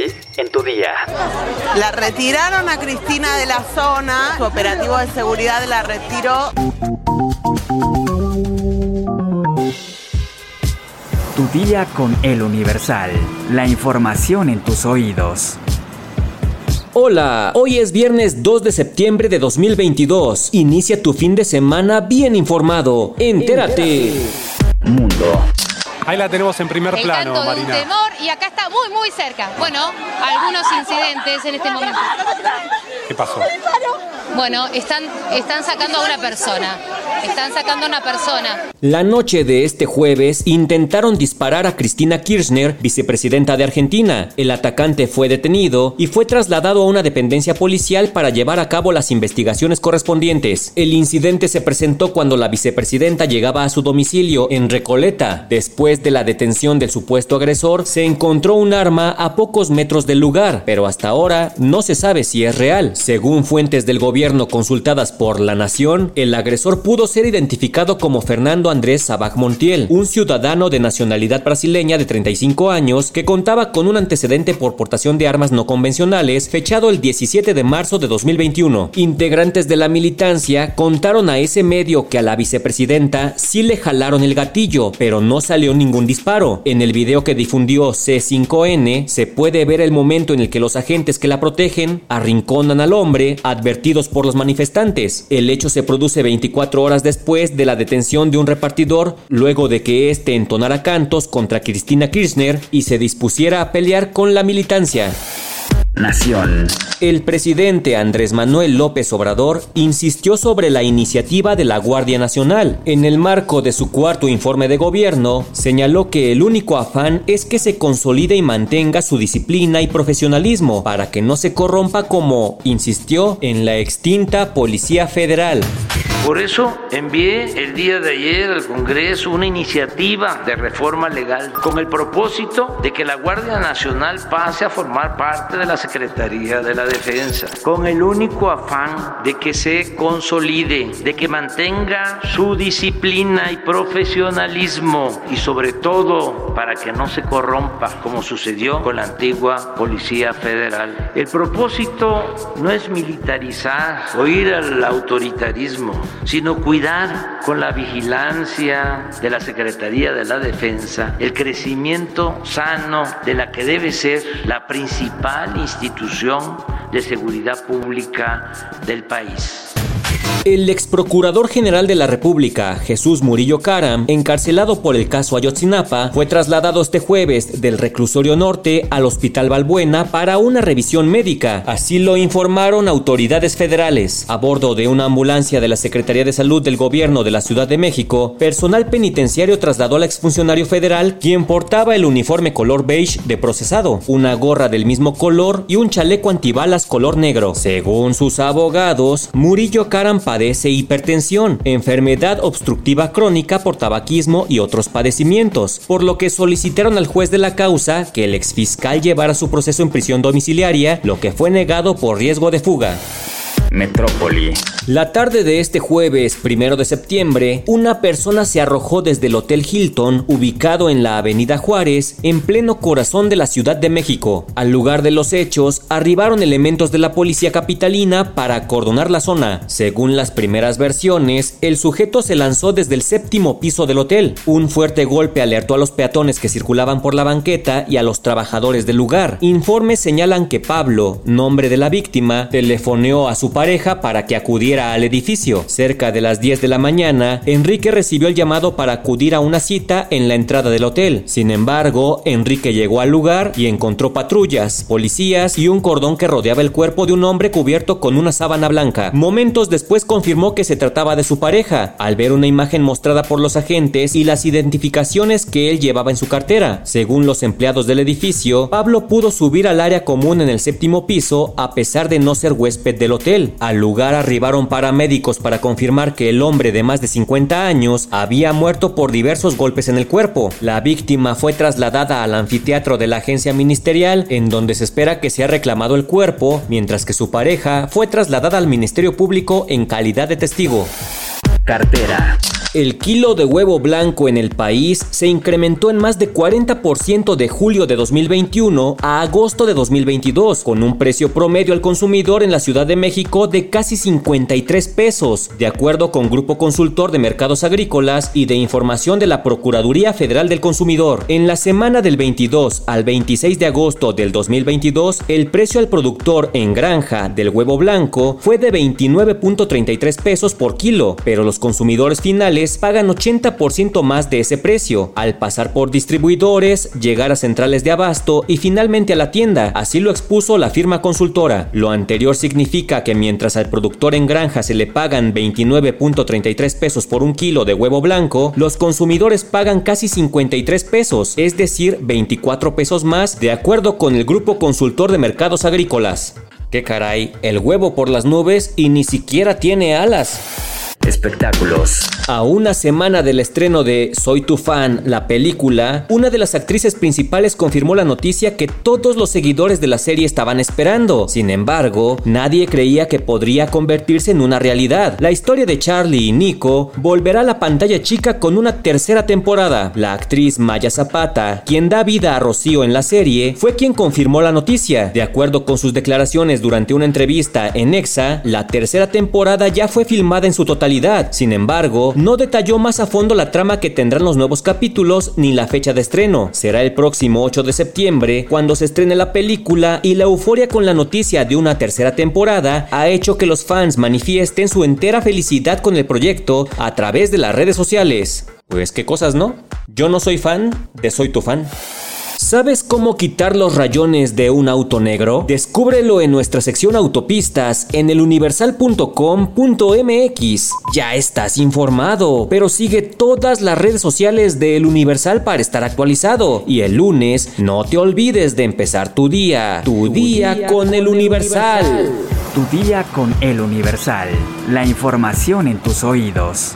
hoy en tu día. La retiraron a Cristina de la zona, su operativo de seguridad la retiró. Tu día con el Universal. La información en tus oídos. Hola, hoy es viernes 2 de septiembre de 2022. Inicia tu fin de semana bien informado. Entérate. Mundo. Ahí la tenemos en primer el plano, canto de Marina. un temor y acá está muy muy cerca. Bueno, algunos incidentes en este momento. ¿Qué pasó? Bueno, están, están sacando a una persona. Están sacando a una persona. La noche de este jueves intentaron disparar a Cristina Kirchner, vicepresidenta de Argentina. El atacante fue detenido y fue trasladado a una dependencia policial para llevar a cabo las investigaciones correspondientes. El incidente se presentó cuando la vicepresidenta llegaba a su domicilio en Recoleta. Después de la detención del supuesto agresor, se encontró un arma a pocos metros del lugar, pero hasta ahora no se sabe si es real. Según fuentes del gobierno consultadas por La Nación, el agresor pudo ser identificado como Fernando Andrés Sabaj Montiel, un ciudadano de nacionalidad brasileña de 35 años que contaba con un antecedente por portación de armas no convencionales fechado el 17 de marzo de 2021. Integrantes de la militancia contaron a ese medio que a la vicepresidenta sí le jalaron el gatillo, pero no salió ningún disparo. En el video que difundió C5N se puede ver el momento en el que los agentes que la protegen arrinconan al hombre advertidos por los manifestantes. El hecho se produce 24 horas después de la detención de un repartidor luego de que éste entonara cantos contra Cristina Kirchner y se dispusiera a pelear con la militancia. Nación. El presidente Andrés Manuel López Obrador insistió sobre la iniciativa de la Guardia Nacional. En el marco de su cuarto informe de gobierno, señaló que el único afán es que se consolide y mantenga su disciplina y profesionalismo para que no se corrompa como insistió en la extinta Policía Federal. Por eso envié el día de ayer al Congreso una iniciativa de reforma legal con el propósito de que la Guardia Nacional pase a formar parte de la Secretaría de la Defensa, con el único afán de que se consolide, de que mantenga su disciplina y profesionalismo y sobre todo para que no se corrompa como sucedió con la antigua Policía Federal. El propósito no es militarizar o ir al autoritarismo, sino cuidar con la vigilancia de la Secretaría de la Defensa el crecimiento sano de la que debe ser la principal institución de seguridad pública del país. El ex procurador general de la República, Jesús Murillo Caram, encarcelado por el caso Ayotzinapa, fue trasladado este jueves del reclusorio norte al Hospital Balbuena para una revisión médica. Así lo informaron autoridades federales. A bordo de una ambulancia de la Secretaría de Salud del Gobierno de la Ciudad de México, personal penitenciario trasladó al exfuncionario federal, quien portaba el uniforme color beige de procesado, una gorra del mismo color y un chaleco antibalas color negro. Según sus abogados, Murillo Caram padece hipertensión, enfermedad obstructiva crónica por tabaquismo y otros padecimientos, por lo que solicitaron al juez de la causa que el exfiscal llevara su proceso en prisión domiciliaria, lo que fue negado por riesgo de fuga. Metrópoli. La tarde de este jueves, primero de septiembre, una persona se arrojó desde el Hotel Hilton, ubicado en la Avenida Juárez, en pleno corazón de la Ciudad de México. Al lugar de los hechos, arribaron elementos de la policía capitalina para acordonar la zona. Según las primeras versiones, el sujeto se lanzó desde el séptimo piso del hotel. Un fuerte golpe alertó a los peatones que circulaban por la banqueta y a los trabajadores del lugar. Informes señalan que Pablo, nombre de la víctima, telefoneó a su pareja para que acudiera al edificio. Cerca de las 10 de la mañana, Enrique recibió el llamado para acudir a una cita en la entrada del hotel. Sin embargo, Enrique llegó al lugar y encontró patrullas, policías y un cordón que rodeaba el cuerpo de un hombre cubierto con una sábana blanca. Momentos después confirmó que se trataba de su pareja, al ver una imagen mostrada por los agentes y las identificaciones que él llevaba en su cartera. Según los empleados del edificio, Pablo pudo subir al área común en el séptimo piso a pesar de no ser huésped del hotel. Al lugar arribaron paramédicos para confirmar que el hombre de más de 50 años había muerto por diversos golpes en el cuerpo. La víctima fue trasladada al anfiteatro de la agencia ministerial, en donde se espera que sea reclamado el cuerpo, mientras que su pareja fue trasladada al Ministerio Público en calidad de testigo. Cartera. El kilo de huevo blanco en el país se incrementó en más de 40% de julio de 2021 a agosto de 2022, con un precio promedio al consumidor en la Ciudad de México de casi 53 pesos, de acuerdo con Grupo Consultor de Mercados Agrícolas y de Información de la Procuraduría Federal del Consumidor. En la semana del 22 al 26 de agosto del 2022, el precio al productor en granja del huevo blanco fue de 29.33 pesos por kilo, pero los consumidores finales pagan 80% más de ese precio, al pasar por distribuidores, llegar a centrales de abasto y finalmente a la tienda, así lo expuso la firma consultora. Lo anterior significa que mientras al productor en granja se le pagan 29.33 pesos por un kilo de huevo blanco, los consumidores pagan casi 53 pesos, es decir, 24 pesos más, de acuerdo con el grupo consultor de mercados agrícolas. ¡Qué caray! El huevo por las nubes y ni siquiera tiene alas. Espectáculos. A una semana del estreno de Soy tu fan, la película, una de las actrices principales confirmó la noticia que todos los seguidores de la serie estaban esperando. Sin embargo, nadie creía que podría convertirse en una realidad. La historia de Charlie y Nico volverá a la pantalla chica con una tercera temporada. La actriz Maya Zapata, quien da vida a Rocío en la serie, fue quien confirmó la noticia. De acuerdo con sus declaraciones durante una entrevista en Exa, la tercera temporada ya fue filmada en su totalidad sin embargo, no detalló más a fondo la trama que tendrán los nuevos capítulos ni la fecha de estreno. Será el próximo 8 de septiembre cuando se estrene la película y la euforia con la noticia de una tercera temporada ha hecho que los fans manifiesten su entera felicidad con el proyecto a través de las redes sociales. Pues qué cosas, ¿no? Yo no soy fan de Soy tu fan. ¿Sabes cómo quitar los rayones de un auto negro? Descúbrelo en nuestra sección autopistas en eluniversal.com.mx. Ya estás informado, pero sigue todas las redes sociales de El Universal para estar actualizado. Y el lunes no te olvides de empezar tu día. Tu, día, con, El Universal. Tu día con El Universal. La información en tus oídos.